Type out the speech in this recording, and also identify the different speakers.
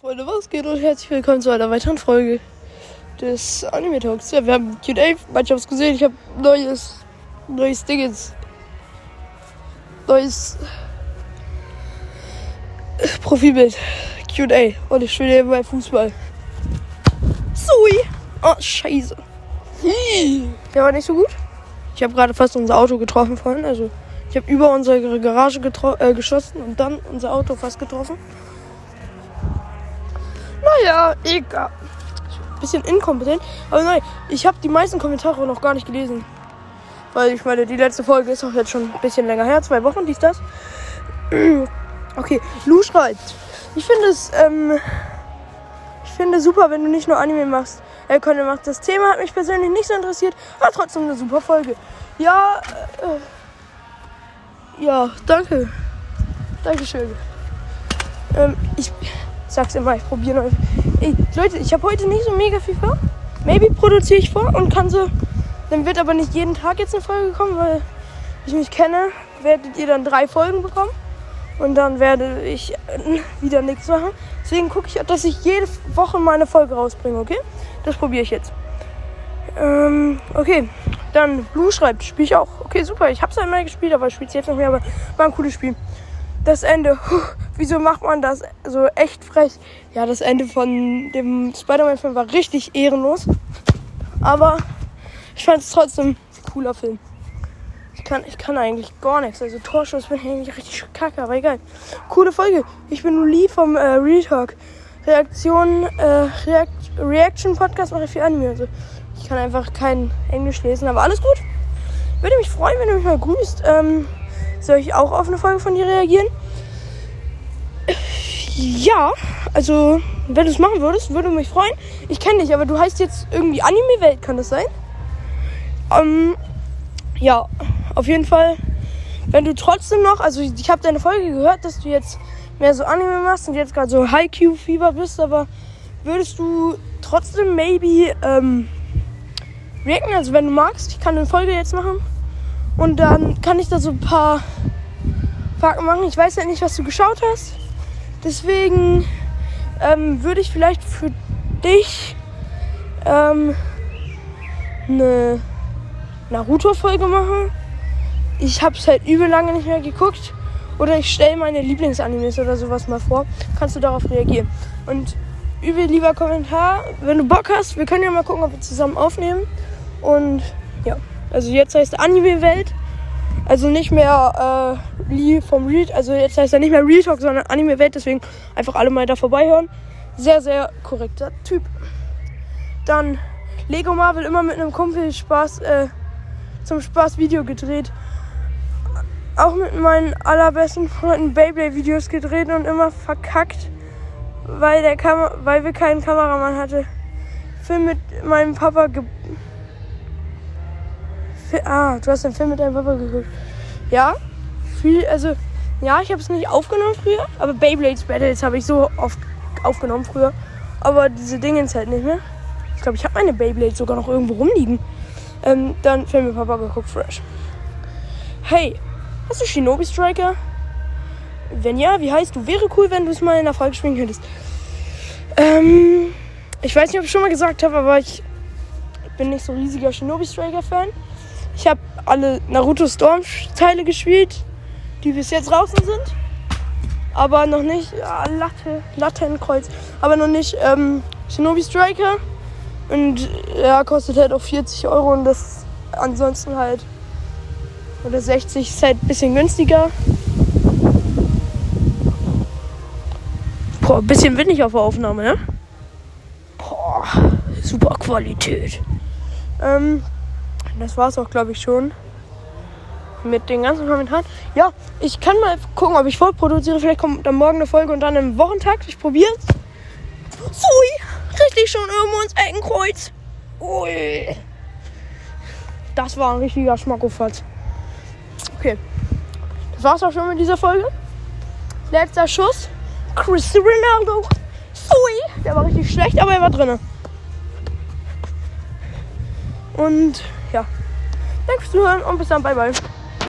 Speaker 1: Freunde, was geht und herzlich willkommen zu einer weiteren Folge des Anime Talks. Ja, wir haben Q&A, manche haben es gesehen, ich habe neues, neues Dingens, neues Profilbild, Q&A und ich spiele eben bei Fußball. Sui! Oh, scheiße. Der war nicht so gut. Ich habe gerade fast unser Auto getroffen vorhin, also ich habe über unsere Garage äh, geschossen und dann unser Auto fast getroffen. Naja, egal. Bisschen inkompetent. Aber nein, ich habe die meisten Kommentare noch gar nicht gelesen. Weil ich meine, die letzte Folge ist auch jetzt schon ein bisschen länger her. Zwei Wochen, dies, das. Okay, Lu schreibt. Ich finde es, ähm, ich finde super, wenn du nicht nur Anime machst. Äh, könnte macht. Das Thema hat mich persönlich nicht so interessiert, aber trotzdem eine super Folge. Ja, äh, ja, danke. Dankeschön. Ähm, ich, sag's immer, ich probiere neu. Ey, Leute, ich habe heute nicht so mega viel vor. Maybe produziere ich vor und kann so. Dann wird aber nicht jeden Tag jetzt eine Folge kommen, weil ich mich kenne, werdet ihr dann drei Folgen bekommen. Und dann werde ich wieder nichts machen. Deswegen gucke ich, dass ich jede Woche mal eine Folge rausbringe, okay? Das probiere ich jetzt. Ähm, okay. Dann Blue schreibt, spiele ich auch. Okay, super. Ich habe es einmal gespielt, aber ich spiele es jetzt noch mehr. Aber war ein cooles Spiel das Ende. Wieso macht man das so echt frech? Ja, das Ende von dem Spider-Man-Film war richtig ehrenlos. Aber ich fand es trotzdem ein cooler Film. Ich kann, ich kann eigentlich gar nichts. Also Torschuss bin ich eigentlich richtig kacke, aber egal. Coole Folge. Ich bin Lee vom äh, Real Talk. Reaktion, äh, React, Reaction Podcast mache ich für Anime. Also ich kann einfach kein Englisch lesen, aber alles gut. Würde mich freuen, wenn du mich mal grüßt. Ähm, soll ich auch auf eine Folge von dir reagieren? Ja, also, wenn du es machen würdest, würde mich freuen. Ich kenne dich, aber du heißt jetzt irgendwie Anime-Welt, kann das sein? Ähm, ja, auf jeden Fall. Wenn du trotzdem noch, also ich habe deine Folge gehört, dass du jetzt mehr so Anime machst und jetzt gerade so High-Q-Fieber bist, aber würdest du trotzdem maybe ähm, reacten? Also wenn du magst, ich kann eine Folge jetzt machen und dann kann ich da so ein paar Fragen machen. Ich weiß ja nicht, was du geschaut hast. Deswegen ähm, würde ich vielleicht für dich ähm, eine Naruto-Folge machen. Ich habe es halt übel lange nicht mehr geguckt. Oder ich stelle meine Lieblingsanimes oder sowas mal vor. Kannst du darauf reagieren. Und übel lieber Kommentar, wenn du Bock hast. Wir können ja mal gucken, ob wir zusammen aufnehmen. Und ja. Also jetzt heißt Anime-Welt. Also nicht mehr äh, Lee vom Real, also jetzt heißt er nicht mehr Real Talk, sondern Anime-Welt. Deswegen einfach alle mal da vorbeihören. Sehr, sehr korrekter Typ. Dann Lego Marvel immer mit einem Kumpel Spaß, äh, zum Spaß Video gedreht. Auch mit meinen allerbesten Freunden Beyblade-Videos gedreht und immer verkackt, weil, der Kam weil wir keinen Kameramann hatten. Film mit meinem Papa Ah, du hast den Film mit deinem Papa geguckt. Ja, viel, also, ja, ich habe es nicht aufgenommen früher, aber Beyblades Battles habe ich so oft aufgenommen früher. Aber diese Dinge halt nicht mehr. Ich glaube, ich habe meine Beyblades sogar noch irgendwo rumliegen. Ähm, dann Film mit Papa geguckt, fresh. Hey, hast du Shinobi Striker? Wenn ja, wie heißt du? Wäre cool, wenn du es mal in der Folge spielen könntest. Ähm, ich weiß nicht, ob ich schon mal gesagt habe, aber ich bin nicht so riesiger Shinobi Striker Fan. Ich habe alle Naruto Storm Teile gespielt, die bis jetzt draußen sind. Aber noch nicht ja, Latte, Lattenkreuz. Aber noch nicht ähm, Shinobi Striker. Und ja, kostet halt auch 40 Euro und das ansonsten halt. Oder 60 ist halt ein bisschen günstiger. Boah, ein bisschen windig auf der Aufnahme, ne? Boah, super Qualität. Ähm, das war es auch, glaube ich, schon. Mit den ganzen Kommentaren. Ja, ich kann mal gucken, ob ich vorproduziere. Vielleicht kommt dann morgen eine Folge und dann im Wochentakt. Ich probiere es. Ui, richtig schon irgendwo ins Eckenkreuz. Ui. Das war ein richtiger Schmackofatz. Okay. Das war's auch schon mit dieser Folge. Letzter Schuss. Cristiano Ronaldo. Ui. Der war richtig schlecht, aber er war drin. Und ja. Danke fürs Zuhören und bis dann. Bye, bye.